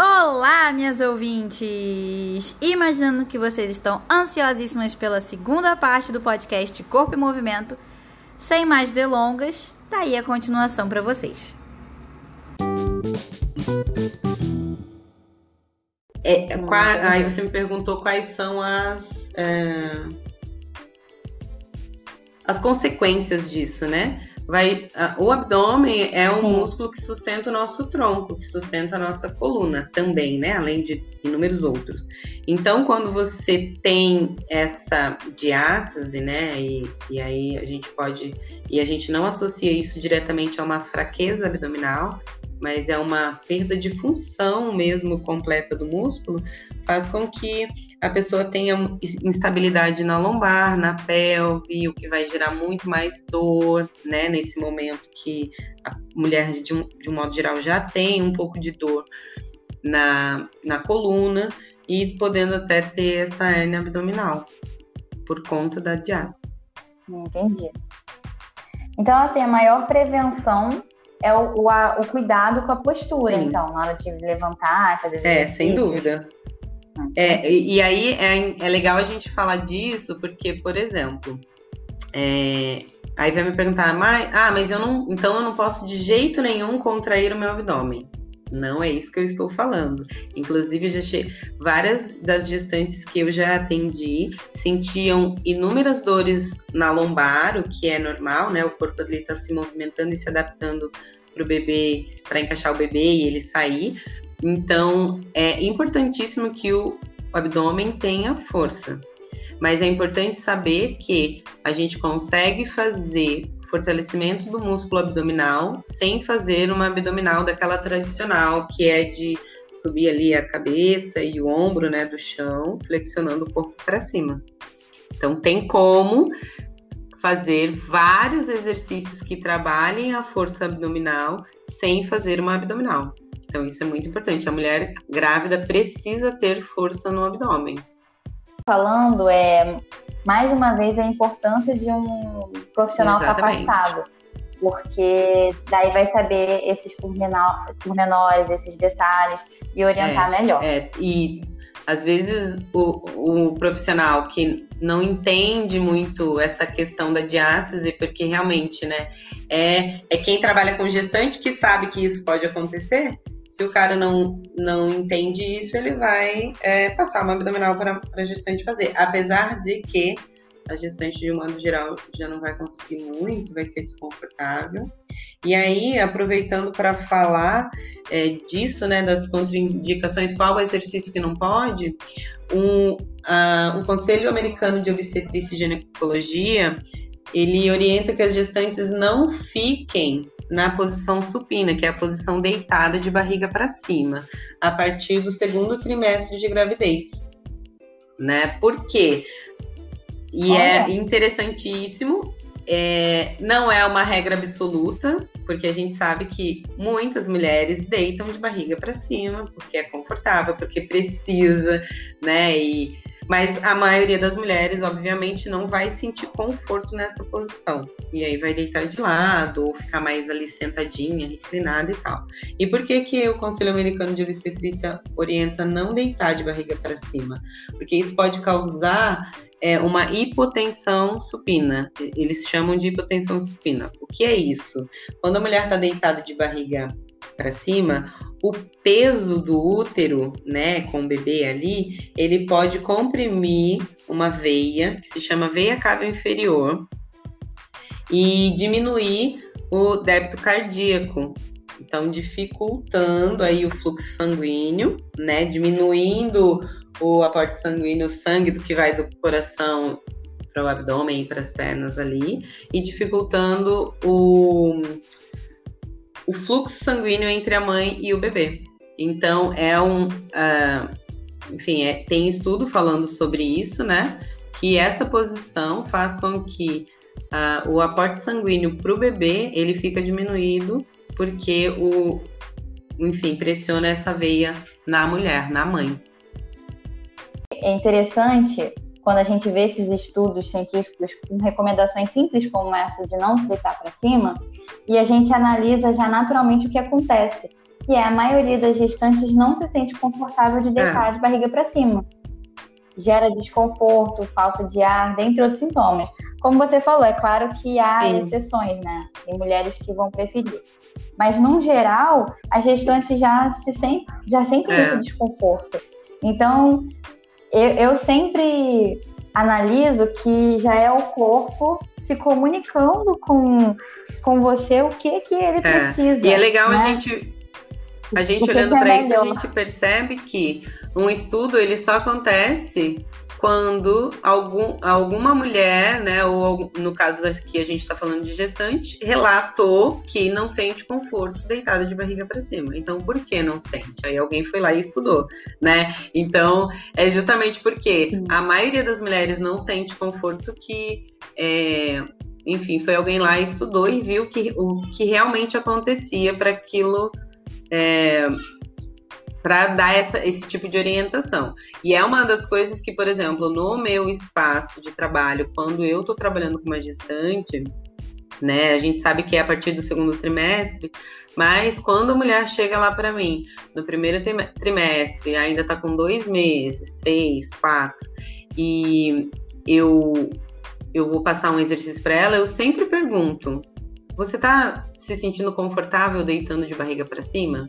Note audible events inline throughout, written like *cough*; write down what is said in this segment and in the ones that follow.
Olá, minhas ouvintes! Imaginando que vocês estão ansiosíssimas pela segunda parte do podcast Corpo e Movimento, sem mais delongas, tá aí a continuação para vocês. É, qual, aí você me perguntou quais são as é, as consequências disso, né? Vai, o abdômen é um Sim. músculo que sustenta o nosso tronco, que sustenta a nossa coluna também, né? Além de inúmeros outros. Então, quando você tem essa diástase, né? E, e aí a gente pode. E a gente não associa isso diretamente a uma fraqueza abdominal, mas é uma perda de função mesmo completa do músculo, faz com que a pessoa tenha instabilidade na lombar, na pelve, o que vai gerar muito mais dor, né? Nesse momento que a mulher, de um, de um modo geral, já tem um pouco de dor na, na coluna e podendo até ter essa hernia abdominal por conta da dieta. Entendi. Então, assim, a maior prevenção é o, o, a, o cuidado com a postura, Sim. então, na hora de levantar, fazer É, sem dúvida. É, e aí é, é legal a gente falar disso, porque, por exemplo, é, aí vai me perguntar, mas, ah, mas eu não. Então eu não posso de jeito nenhum contrair o meu abdômen. Não é isso que eu estou falando. Inclusive, já achei várias das gestantes que eu já atendi sentiam inúmeras dores na lombar, o que é normal, né? O corpo ali está se movimentando e se adaptando para o bebê, para encaixar o bebê e ele sair. Então, é importantíssimo que o abdômen tenha força. Mas é importante saber que a gente consegue fazer fortalecimento do músculo abdominal sem fazer uma abdominal daquela tradicional, que é de subir ali a cabeça e o ombro, né, do chão, flexionando o corpo para cima. Então tem como fazer vários exercícios que trabalhem a força abdominal sem fazer uma abdominal. Então, isso é muito importante. A mulher grávida precisa ter força no abdômen. Falando, é mais uma vez a importância de um profissional Exatamente. capacitado, porque daí vai saber esses pormenores, esses detalhes e orientar é, melhor. É, e às vezes o, o profissional que não entende muito essa questão da diátese, porque realmente, né, é, é quem trabalha com gestante que sabe que isso pode acontecer, se o cara não, não entende isso, ele vai é, passar uma abdominal para a gestante fazer. Apesar de que a gestante, de um modo geral, já não vai conseguir muito, vai ser desconfortável. E aí, aproveitando para falar é, disso, né, das contraindicações, qual o exercício que não pode, um, uh, o Conselho Americano de Obstetrícia e Ginecologia, ele orienta que as gestantes não fiquem na posição supina, que é a posição deitada de barriga para cima, a partir do segundo trimestre de gravidez. Né? Por quê? E é Olha. é interessantíssimo. É, não é uma regra absoluta, porque a gente sabe que muitas mulheres deitam de barriga para cima, porque é confortável, porque precisa, né? E mas a maioria das mulheres, obviamente, não vai sentir conforto nessa posição. E aí vai deitar de lado, ou ficar mais ali sentadinha, reclinada e tal. E por que, que o Conselho Americano de Obstetrícia orienta não deitar de barriga para cima? Porque isso pode causar é, uma hipotensão supina. Eles chamam de hipotensão supina. O que é isso? Quando a mulher está deitada de barriga para cima, o peso do útero, né, com o bebê ali, ele pode comprimir uma veia, que se chama veia cava inferior, e diminuir o débito cardíaco. Então, dificultando aí o fluxo sanguíneo, né, diminuindo o aporte sanguíneo, o sangue do que vai do coração para o abdômen e para as pernas ali, e dificultando o o fluxo sanguíneo entre a mãe e o bebê. Então, é um. Uh, enfim, é, tem estudo falando sobre isso, né? Que essa posição faz com que uh, o aporte sanguíneo para o bebê ele fica diminuído porque o, enfim, pressiona essa veia na mulher, na mãe. É interessante quando a gente vê esses estudos científicos com recomendações simples como essa de não deitar para cima, e a gente analisa já naturalmente o que acontece. E a maioria das gestantes não se sente confortável de deitar é. de barriga para cima. Gera desconforto, falta de ar, dentre outros sintomas. Como você falou, é claro que há Sim. exceções, né? Tem mulheres que vão preferir. Mas, no geral, as gestantes já, se sentem, já sentem é. esse desconforto. Então, eu, eu sempre analiso que já é o corpo se comunicando com, com você o que que ele é. precisa. E é legal né? a gente a gente olhando é para isso a gente percebe que um estudo ele só acontece quando algum, alguma mulher, né, ou no caso que a gente está falando de gestante, relatou que não sente conforto deitada de barriga para cima. Então, por que não sente? Aí alguém foi lá e estudou, né? Então, é justamente porque Sim. a maioria das mulheres não sente conforto que é, enfim, foi alguém lá e estudou e viu que, o que realmente acontecia para aquilo é, para dar essa, esse tipo de orientação. E é uma das coisas que, por exemplo, no meu espaço de trabalho, quando eu estou trabalhando com uma gestante, né, a gente sabe que é a partir do segundo trimestre, mas quando a mulher chega lá para mim no primeiro trimestre, ainda está com dois meses, três, quatro, e eu eu vou passar um exercício para ela, eu sempre pergunto: você está se sentindo confortável deitando de barriga para cima?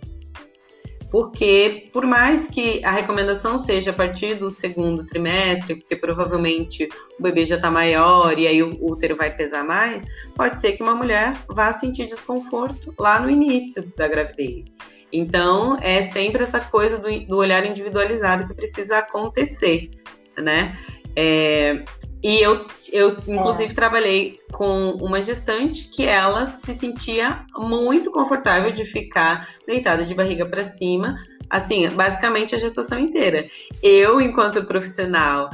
Porque por mais que a recomendação seja a partir do segundo trimestre, porque provavelmente o bebê já está maior e aí o útero vai pesar mais, pode ser que uma mulher vá sentir desconforto lá no início da gravidez. Então, é sempre essa coisa do, do olhar individualizado que precisa acontecer, né? É, e eu, eu inclusive, é. trabalhei com uma gestante que ela se sentia muito confortável de ficar deitada de barriga para cima, assim, basicamente a gestação inteira. Eu, enquanto profissional,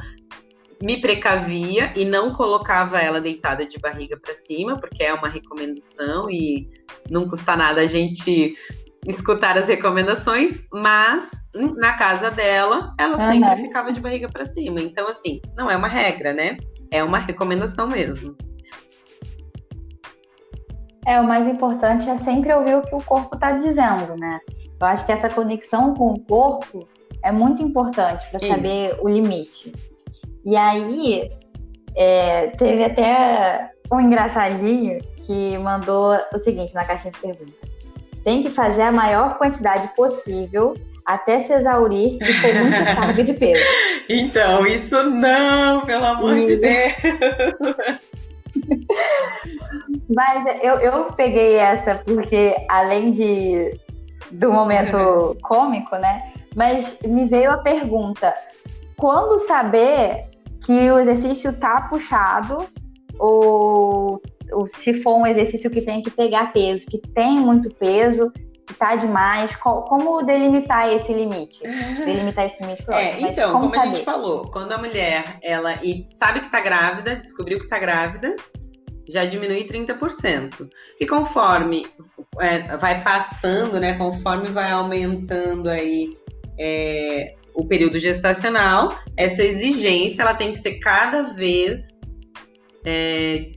me precavia e não colocava ela deitada de barriga para cima, porque é uma recomendação e não custa nada a gente escutar as recomendações, mas na casa dela, ela uhum. sempre ficava de barriga para cima. Então, assim, não é uma regra, né? É uma recomendação mesmo. É, o mais importante é sempre ouvir o que o corpo está dizendo, né? Eu acho que essa conexão com o corpo é muito importante para saber o limite. E aí, é, teve até um engraçadinho que mandou o seguinte na caixinha de perguntas tem que fazer a maior quantidade possível até se exaurir e com muita *laughs* carga de peso. Então, isso não, pelo amor e... de Deus. *laughs* Mas eu, eu peguei essa porque, além de do momento *laughs* cômico, né? Mas me veio a pergunta: quando saber que o exercício tá puxado ou se for um exercício que tem que pegar peso, que tem muito peso, que tá demais, como delimitar esse limite? Delimitar esse limite é, Então, como, como a gente falou, quando a mulher ela sabe que tá grávida, descobriu que tá grávida, já diminui 30%. E conforme é, vai passando, né, conforme vai aumentando aí é, o período gestacional, essa exigência ela tem que ser cada vez é,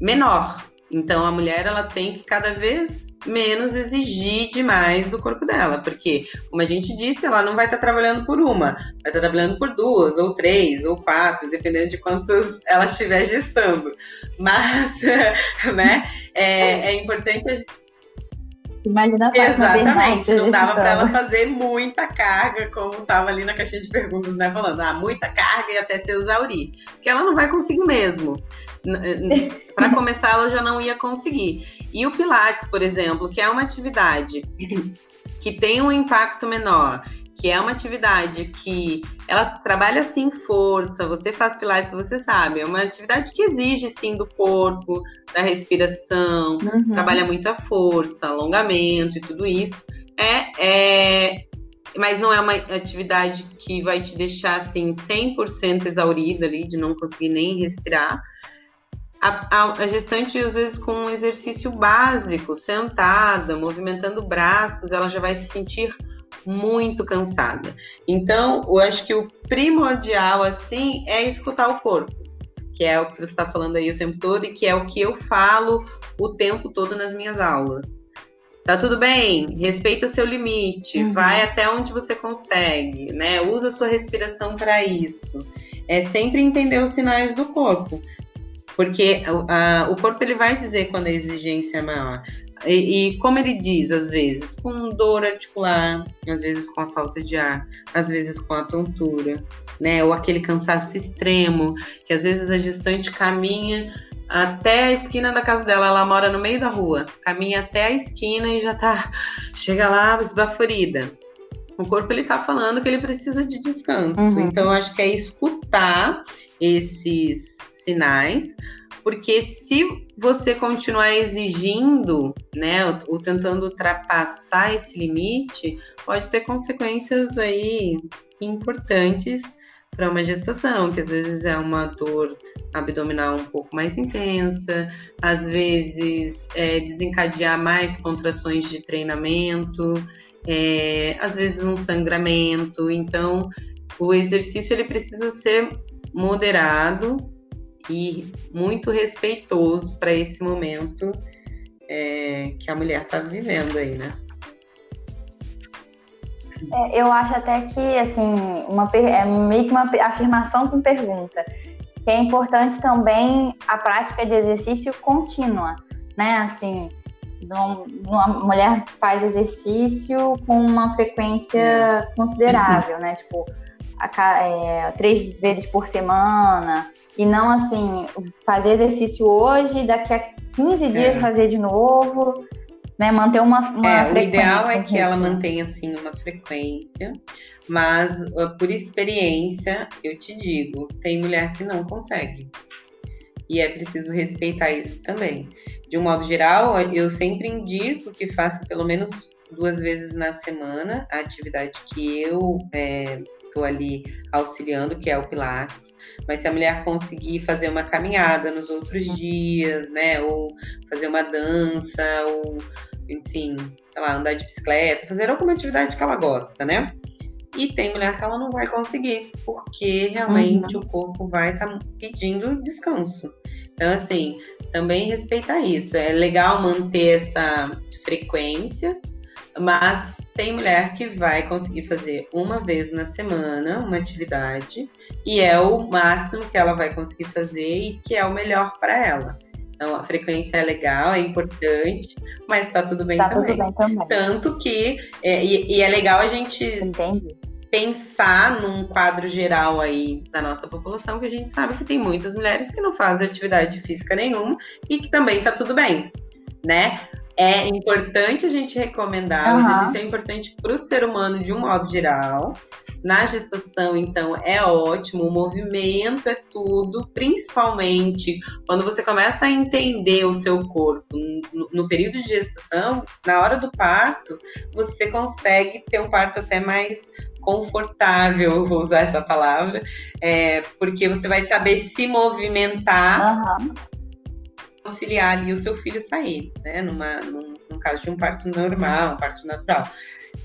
menor. Então a mulher ela tem que cada vez menos exigir demais do corpo dela, porque, como a gente disse, ela não vai estar trabalhando por uma, vai estar trabalhando por duas, ou três, ou quatro, dependendo de quantos ela estiver gestando. Mas, *laughs* né, é, é importante Imagina a Exatamente, não dava para ela fazer muita carga, como estava ali na caixinha de perguntas, né? Falando, ah, muita carga e até se exaurir. Porque ela não vai conseguir mesmo. *laughs* para começar, ela já não ia conseguir. E o Pilates, por exemplo, que é uma atividade *clears throat* que tem um impacto menor, que é uma atividade que ela trabalha sim força, você faz pilates, você sabe, é uma atividade que exige sim do corpo, da respiração, uhum. trabalha muito a força, alongamento e tudo isso. É, é, mas não é uma atividade que vai te deixar assim 100% exaurida ali, de não conseguir nem respirar. A, a, a, gestante, às vezes, com um exercício básico, sentada, movimentando braços, ela já vai se sentir muito cansada. Então, eu acho que o primordial, assim, é escutar o corpo, que é o que você está falando aí o tempo todo e que é o que eu falo o tempo todo nas minhas aulas. Tá tudo bem, respeita seu limite, uhum. vai até onde você consegue, né? Usa sua respiração para isso. É sempre entender os sinais do corpo. Porque a, o corpo ele vai dizer quando a exigência é maior. E, e, como ele diz, às vezes, com dor articular, às vezes com a falta de ar, às vezes com a tontura, né? Ou aquele cansaço extremo, que às vezes a gestante caminha até a esquina da casa dela, ela mora no meio da rua, caminha até a esquina e já tá, chega lá esbaforida. O corpo ele tá falando que ele precisa de descanso. Uhum. Então, eu acho que é escutar esses sinais porque se você continuar exigindo, né, ou, tentando ultrapassar esse limite, pode ter consequências aí importantes para uma gestação, que às vezes é uma dor abdominal um pouco mais intensa, às vezes é, desencadear mais contrações de treinamento, é, às vezes um sangramento. Então, o exercício ele precisa ser moderado, e muito respeitoso para esse momento é, que a mulher está vivendo aí, né? É, eu acho até que, assim, uma, é meio que uma afirmação com pergunta. Que é importante também a prática de exercício contínua, né? Assim, uma mulher faz exercício com uma frequência é. considerável, né? Tipo, a, é, três vezes por semana, e não assim, fazer exercício hoje, daqui a 15 dias é. fazer de novo, né? Manter uma, uma é, O ideal é que ela mantenha assim uma frequência, mas por experiência, eu te digo, tem mulher que não consegue. E é preciso respeitar isso também. De um modo geral, eu sempre indico que faça pelo menos duas vezes na semana a atividade que eu estou ali auxiliando, que é o Pilates. Mas se a mulher conseguir fazer uma caminhada nos outros dias, né? Ou fazer uma dança, ou enfim, sei lá, andar de bicicleta, fazer alguma atividade que ela gosta, né? E tem mulher que ela não vai conseguir, porque realmente uhum. o corpo vai estar tá pedindo descanso. Então, assim, também respeitar isso. É legal manter essa frequência, mas tem mulher que vai conseguir fazer uma vez na semana uma atividade e é o máximo que ela vai conseguir fazer e que é o melhor para ela. Então a frequência é legal, é importante, mas tá tudo bem, tá também. Tudo bem também. Tanto que é, e, e, é legal a gente Entendi. pensar num quadro geral aí da nossa população, que a gente sabe que tem muitas mulheres que não fazem atividade física nenhuma e que também tá tudo bem, né? É importante a gente recomendar, uhum. o exercício é importante para o ser humano de um modo geral. Na gestação, então, é ótimo, o movimento é tudo, principalmente quando você começa a entender o seu corpo. No, no período de gestação, na hora do parto, você consegue ter um parto até mais confortável, vou usar essa palavra, é, porque você vai saber se movimentar. Uhum auxiliar ali o seu filho sair, né? Numa, num, no caso de um parto normal, um parto natural.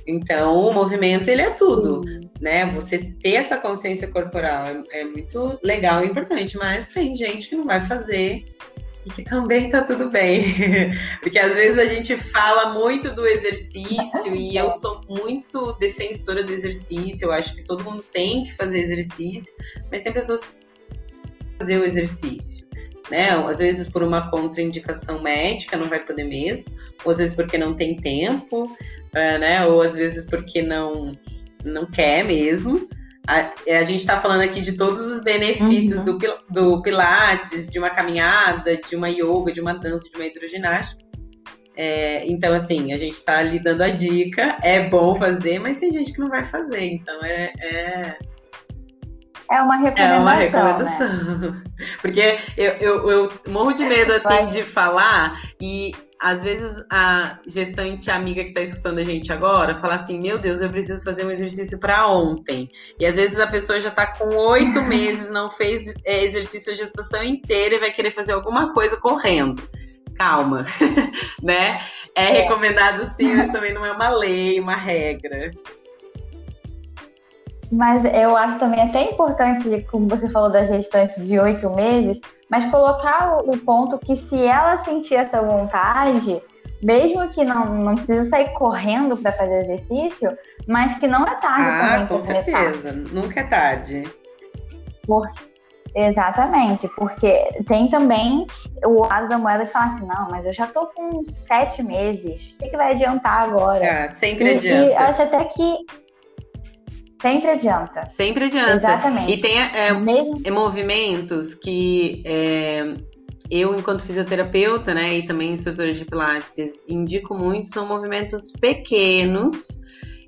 Então, o movimento, ele é tudo, né? Você ter essa consciência corporal é, é muito legal e importante, mas tem gente que não vai fazer e que também tá tudo bem. *laughs* Porque às vezes a gente fala muito do exercício e eu sou muito defensora do exercício, eu acho que todo mundo tem que fazer exercício, mas tem pessoas que fazer o exercício né? Às vezes por uma contraindicação médica não vai poder mesmo, ou às vezes porque não tem tempo, é, né? Ou às vezes porque não não quer mesmo. A, a gente está falando aqui de todos os benefícios uhum. do, do Pilates, de uma caminhada, de uma yoga, de uma dança, de uma hidroginástica. É, então, assim, a gente está ali dando a dica, é bom fazer, mas tem gente que não vai fazer, então é, é é uma recomendação. É uma recomendação. Né? *laughs* Porque eu, eu, eu, morro de medo assim, de falar e às vezes a gestante amiga que está escutando a gente agora fala assim: Meu Deus, eu preciso fazer um exercício para ontem. E às vezes a pessoa já está com oito *laughs* meses, não fez é, exercício a gestação inteira e vai querer fazer alguma coisa correndo calma, *laughs* né? É, é, recomendado sim, mas também não é uma lei, uma regra. Mas eu acho também até importante, como você falou da gestante de oito meses, mas colocar o ponto que se ela sentir essa vontade, mesmo que não, não precisa sair correndo para fazer exercício, mas que não é tarde ah, também com certeza, nunca é tarde. Por... Exatamente, porque tem também o lado da moeda de falar assim, não, mas eu já tô com sete meses, o que, que vai adiantar agora? Ah, sempre e, adianta. E acho até que Sempre adianta. Sempre adianta. Exatamente. E tem é, Mesmo... movimentos que é, eu, enquanto fisioterapeuta, né, e também instrutora de Pilates, indico muito, são movimentos pequenos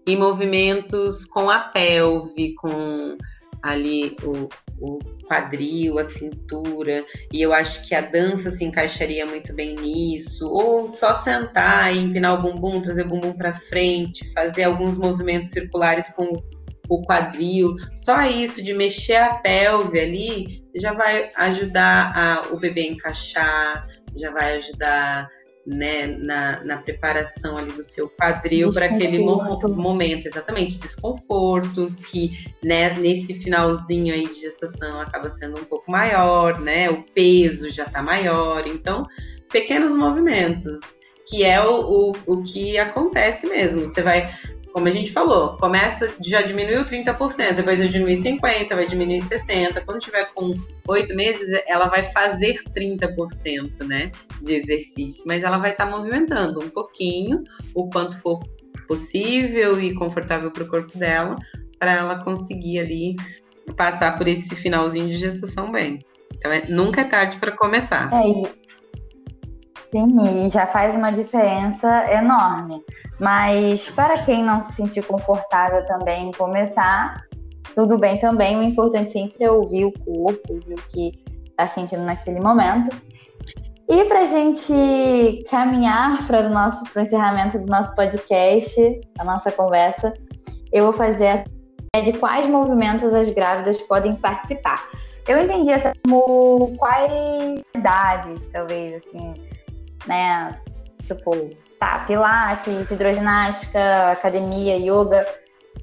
e movimentos com a pelve, com ali o, o quadril, a cintura, e eu acho que a dança se encaixaria muito bem nisso, ou só sentar e empinar o bumbum, trazer o bumbum para frente, fazer alguns movimentos circulares com o quadril, só isso de mexer a pelve ali já vai ajudar a, o bebê a encaixar, já vai ajudar né, na, na preparação ali do seu quadril para aquele mo momento, exatamente, desconfortos que né, nesse finalzinho aí de gestação acaba sendo um pouco maior, né? O peso já está maior, então pequenos movimentos que é o, o, o que acontece mesmo. Você vai como a gente falou, começa, já diminuiu 30%, depois vai diminuir 50%, vai diminuir 60%. Quando tiver com oito meses, ela vai fazer 30%, né, de exercício, mas ela vai estar tá movimentando um pouquinho, o quanto for possível e confortável para o corpo dela, para ela conseguir ali passar por esse finalzinho de gestação bem. Então, é, nunca é tarde para começar. É, Sim, e já faz uma diferença enorme. Mas para quem não se sentir confortável também em começar, tudo bem também. O importante sempre é ouvir o corpo, ouvir o que está sentindo naquele momento. E para a gente caminhar para o nosso pro encerramento do nosso podcast, da nossa conversa, eu vou fazer a de quais movimentos as grávidas podem participar. Eu entendi essa como quais idades, talvez, assim, né? Tipo, tá, pilates, hidroginástica, academia, yoga.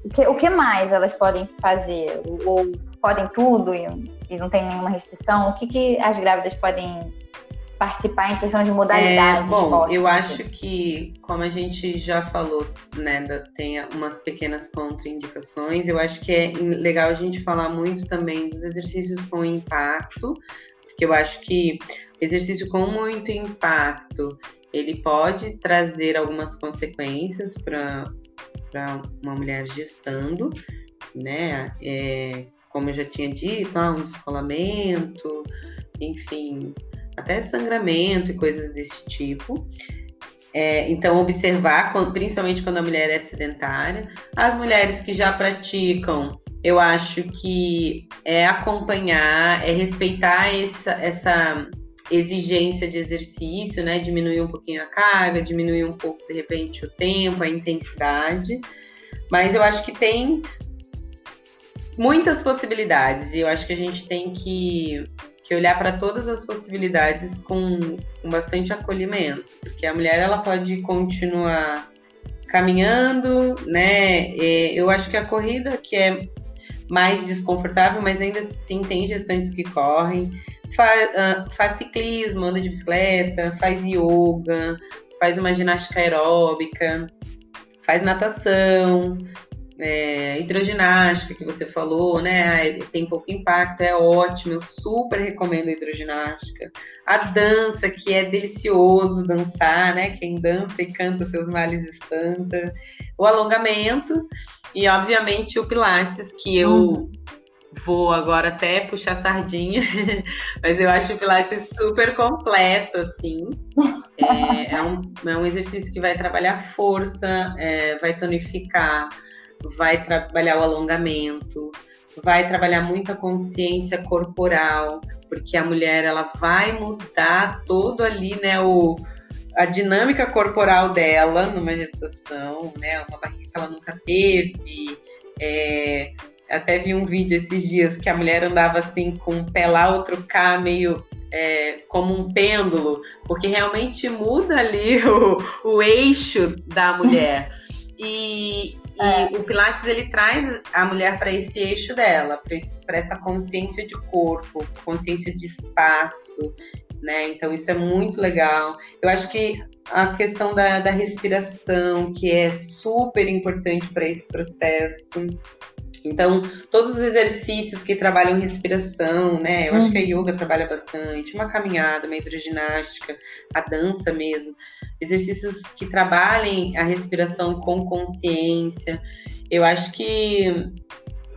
O que, o que mais elas podem fazer? Ou podem tudo e, e não tem nenhuma restrição? O que, que as grávidas podem participar em questão de modalidade? É, bom, eu acho que, como a gente já falou, né, tem umas pequenas contraindicações. Eu acho que é legal a gente falar muito também dos exercícios com impacto, porque eu acho que exercício com muito impacto, ele pode trazer algumas consequências para uma mulher gestando, né? É, como eu já tinha dito, ah, um descolamento, enfim, até sangramento e coisas desse tipo. É, então, observar, principalmente quando a mulher é sedentária. As mulheres que já praticam, eu acho que é acompanhar, é respeitar essa, essa exigência de exercício, né? Diminuir um pouquinho a carga, diminuir um pouco, de repente, o tempo, a intensidade. Mas eu acho que tem muitas possibilidades e eu acho que a gente tem que, que olhar para todas as possibilidades com, com bastante acolhimento, porque a mulher ela pode continuar caminhando, né? Eu acho que a corrida que é mais desconfortável, mas ainda sim tem gestantes que correm faz, uh, faz ciclismo, anda de bicicleta, faz yoga, faz uma ginástica aeróbica, faz natação, é, hidroginástica que você falou, né? Tem pouco impacto, é ótimo, eu super recomendo a hidroginástica. A dança, que é delicioso dançar, né? Quem dança e canta seus males espanta. O alongamento e, obviamente, o Pilates, que eu. Uhum vou agora até puxar sardinha, *laughs* mas eu acho o Pilates super completo, assim. É, é, um, é um exercício que vai trabalhar força, é, vai tonificar, vai trabalhar o alongamento, vai trabalhar muita consciência corporal, porque a mulher ela vai mudar todo ali, né, o, a dinâmica corporal dela numa gestação, né, uma barriga que ela nunca teve, é, até vi um vídeo esses dias que a mulher andava assim com um pé lá, outro cá, meio é, como um pêndulo, porque realmente muda ali *laughs* o, o eixo da mulher. E, é. e o Pilates ele traz a mulher para esse eixo dela, para essa consciência de corpo, consciência de espaço, né? Então isso é muito legal. Eu acho que a questão da, da respiração, que é super importante para esse processo. Então, todos os exercícios que trabalham respiração, né? Eu acho que a uhum. yoga trabalha bastante, uma caminhada, uma hidroginástica, a dança mesmo. Exercícios que trabalhem a respiração com consciência. Eu acho que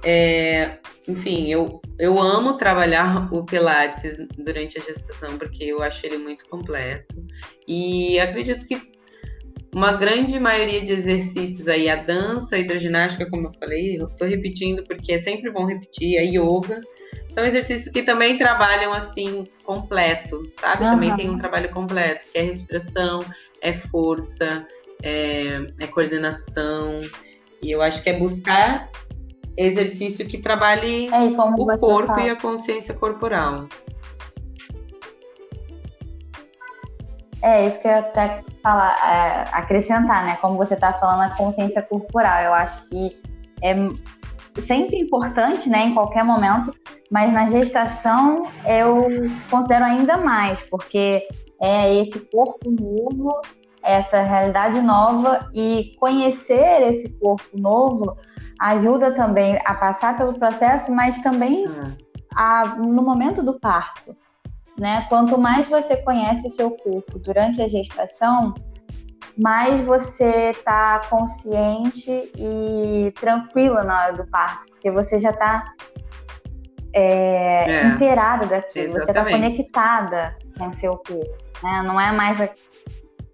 é, enfim, eu, eu amo trabalhar o Pilates durante a gestação, porque eu acho ele muito completo. E acredito que uma grande maioria de exercícios aí, a dança, a hidroginástica, como eu falei, eu tô repetindo porque é sempre bom repetir, a yoga, são exercícios que também trabalham assim, completo, sabe? Uhum. Também tem um trabalho completo, que é respiração, é força, é, é coordenação. E eu acho que é buscar exercício que trabalhe é, o corpo fala. e a consciência corporal. É, isso que eu ia até falar, é, acrescentar, né? Como você está falando, a consciência corporal. Eu acho que é sempre importante, né, em qualquer momento, mas na gestação eu considero ainda mais, porque é esse corpo novo, essa realidade nova e conhecer esse corpo novo ajuda também a passar pelo processo, mas também hum. a, no momento do parto né? Quanto mais você conhece o seu corpo durante a gestação, mais você está consciente e tranquila na hora do parto, porque você já está é, é, inteirada daquilo, exatamente. você está conectada com o seu corpo, né? Não é mais a,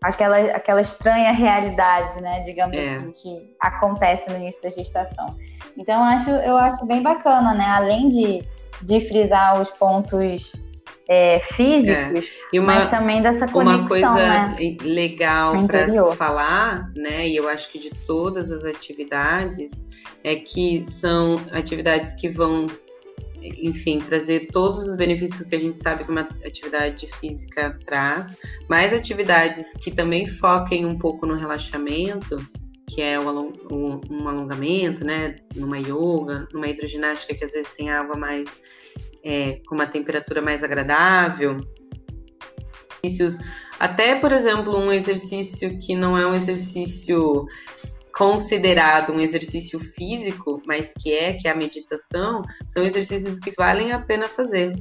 aquela, aquela estranha realidade, né? Digamos é. assim, que acontece no início da gestação. Então, eu acho, eu acho bem bacana, né? Além de, de frisar os pontos é, físicos, é. Uma, mas também dessa conexão, Uma coisa né? legal para falar, né, e eu acho que de todas as atividades, é que são atividades que vão, enfim, trazer todos os benefícios que a gente sabe que uma atividade física traz, mais atividades que também foquem um pouco no relaxamento, que é um, um alongamento, né, numa yoga, numa hidroginástica que às vezes tem água mais é, com uma temperatura mais agradável. Até, por exemplo, um exercício que não é um exercício considerado um exercício físico, mas que é, que é a meditação, são exercícios que valem a pena fazer.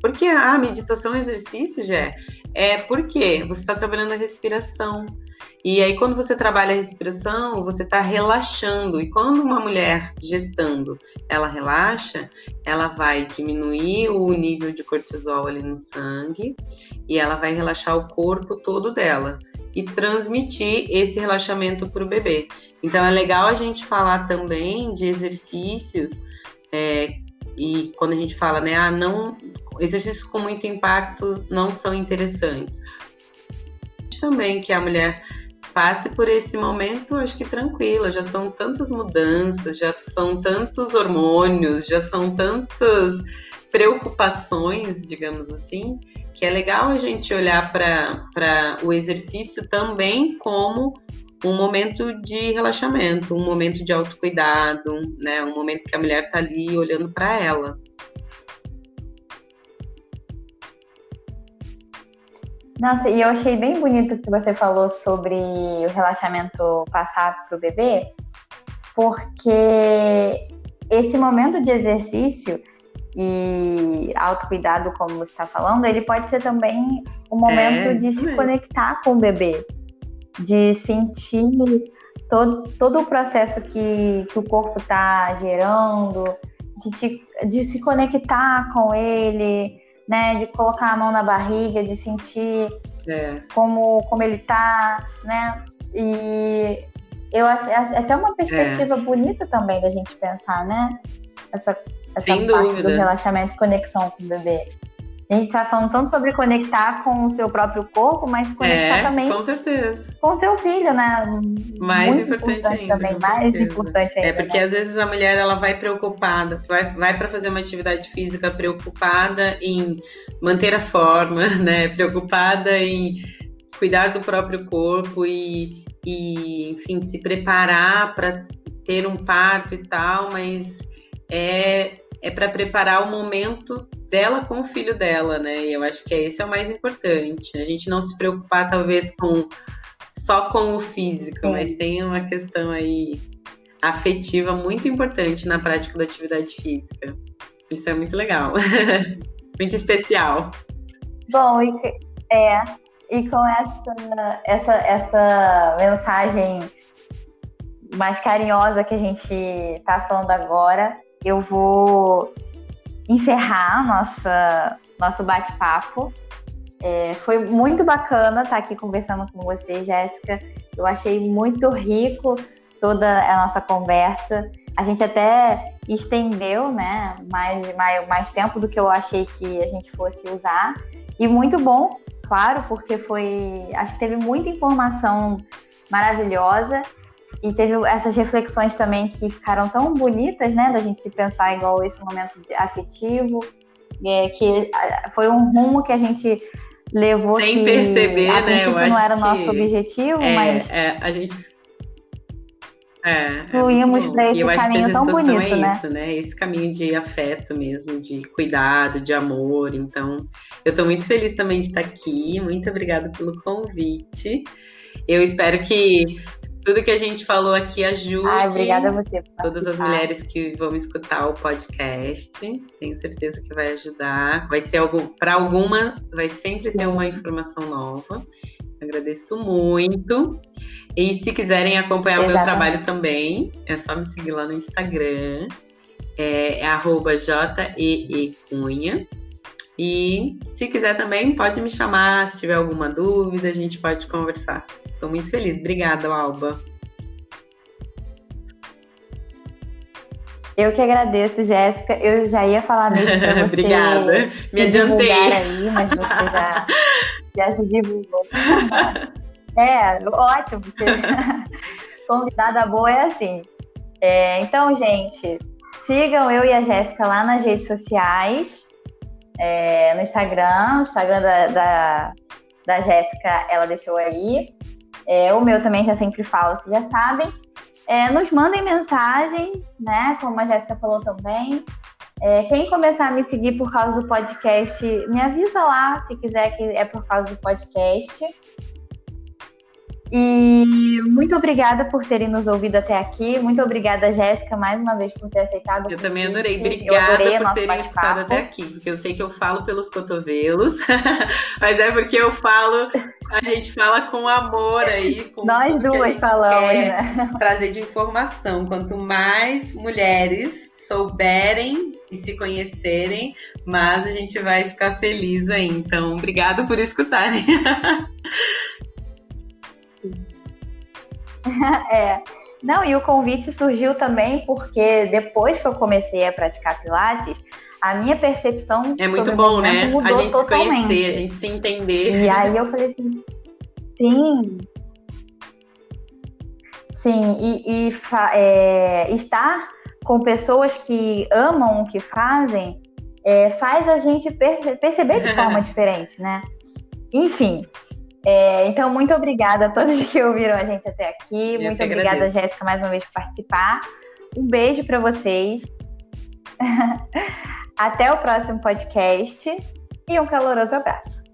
Porque a meditação é exercício, já é porque você está trabalhando a respiração, e aí, quando você trabalha a respiração, você está relaxando. E quando uma mulher gestando, ela relaxa, ela vai diminuir o nível de cortisol ali no sangue e ela vai relaxar o corpo todo dela e transmitir esse relaxamento para o bebê. Então, é legal a gente falar também de exercícios. É, e quando a gente fala, né, ah, não, exercícios com muito impacto não são interessantes também que a mulher passe por esse momento, acho que tranquila. Já são tantas mudanças, já são tantos hormônios, já são tantas preocupações, digamos assim, que é legal a gente olhar para o exercício também como um momento de relaxamento, um momento de autocuidado, né? Um momento que a mulher está ali olhando para ela. Nossa, e eu achei bem bonito que você falou sobre o relaxamento passar para o bebê, porque esse momento de exercício e autocuidado, como você está falando, ele pode ser também o momento é, de se conectar com o bebê, de sentir todo, todo o processo que, que o corpo está gerando, de, te, de se conectar com ele, né? De colocar a mão na barriga, de sentir é. como, como ele tá, né? E eu acho é até uma perspectiva é. bonita também da gente pensar, né? Essa, essa Sem parte dúvida. do relaxamento e conexão com o bebê. A gente está falando tanto sobre conectar com o seu próprio corpo, mas conectar é, também com certeza. com o seu filho, né? Mais Muito importante, importante ainda, também, mais importante ainda. É porque né? às vezes a mulher ela vai preocupada, vai, vai para fazer uma atividade física preocupada em manter a forma, *laughs* né? Preocupada em cuidar do próprio corpo e, e enfim, se preparar para ter um parto e tal, mas é, é para preparar o momento dela com o filho dela, né? E eu acho que esse é o mais importante. A gente não se preocupar, talvez, com só com o físico, é. mas tem uma questão aí afetiva muito importante na prática da atividade física. Isso é muito legal. *laughs* muito especial. Bom, e, é, e com essa, essa, essa mensagem mais carinhosa que a gente está falando agora, eu vou encerrar nossa, nosso bate-papo. É, foi muito bacana estar aqui conversando com você, Jéssica. Eu achei muito rico toda a nossa conversa. A gente até estendeu, né, mais, mais, mais tempo do que eu achei que a gente fosse usar. E muito bom, claro, porque foi. Acho que teve muita informação maravilhosa. E teve essas reflexões também que ficaram tão bonitas, né? Da gente se pensar igual esse momento afetivo. É, que foi um rumo que a gente levou sem que, perceber, né? Eu não era o nosso objetivo, é, mas é, a gente é, fluímos é para esse caminho tão bonito, é né? Isso, né? Esse caminho de afeto mesmo, de cuidado, de amor. Então, eu estou muito feliz também de estar aqui. Muito obrigada pelo convite. Eu espero que tudo que a gente falou aqui ajude Ai, obrigada a você todas as mulheres que vão escutar o podcast. Tenho certeza que vai ajudar. Vai ter algum, para alguma, vai sempre ter uma informação nova. Agradeço muito. E se quiserem acompanhar Exatamente. o meu trabalho também, é só me seguir lá no Instagram. É, é arroba Cunha. E se quiser também, pode me chamar. Se tiver alguma dúvida, a gente pode conversar. Estou muito feliz. Obrigada, Alba. Eu que agradeço, Jéssica. Eu já ia falar mesmo para *laughs* você. Obrigada. Me adiantei. aí, mas você já, já se divulgou. *laughs* é, ótimo, porque *laughs* convidada boa é assim. É, então, gente, sigam eu e a Jéssica lá nas redes sociais. É, no Instagram, o Instagram da, da, da Jéssica, ela deixou aí. É, o meu também já sempre falo, vocês já sabem. É, nos mandem mensagem, né? Como a Jéssica falou também. É, quem começar a me seguir por causa do podcast, me avisa lá se quiser que é por causa do podcast. E muito obrigada por terem nos ouvido até aqui. Muito obrigada, Jéssica, mais uma vez por ter aceitado. Eu também adorei. Obrigada por terem escutado até aqui, porque eu sei que eu falo pelos cotovelos, *laughs* mas é porque eu falo, a gente fala com amor aí. Com Nós duas falamos, né? *laughs* Trazer de informação. Quanto mais mulheres souberem e se conhecerem, mais a gente vai ficar feliz aí. Então, obrigada por escutarem. *laughs* *laughs* é. Não, e o convite surgiu também porque depois que eu comecei a praticar Pilates, a minha percepção é muito bom, né? a gente totalmente. se conhecer, a gente se entender. E aí eu falei assim, sim, sim, e, e é, estar com pessoas que amam o que fazem é, faz a gente perce perceber de forma *laughs* diferente, né? Enfim, é, então, muito obrigada a todos *laughs* que ouviram a gente até aqui. Eu muito obrigada, Jéssica, mais uma vez por participar. Um beijo para vocês. *laughs* até o próximo podcast e um caloroso abraço.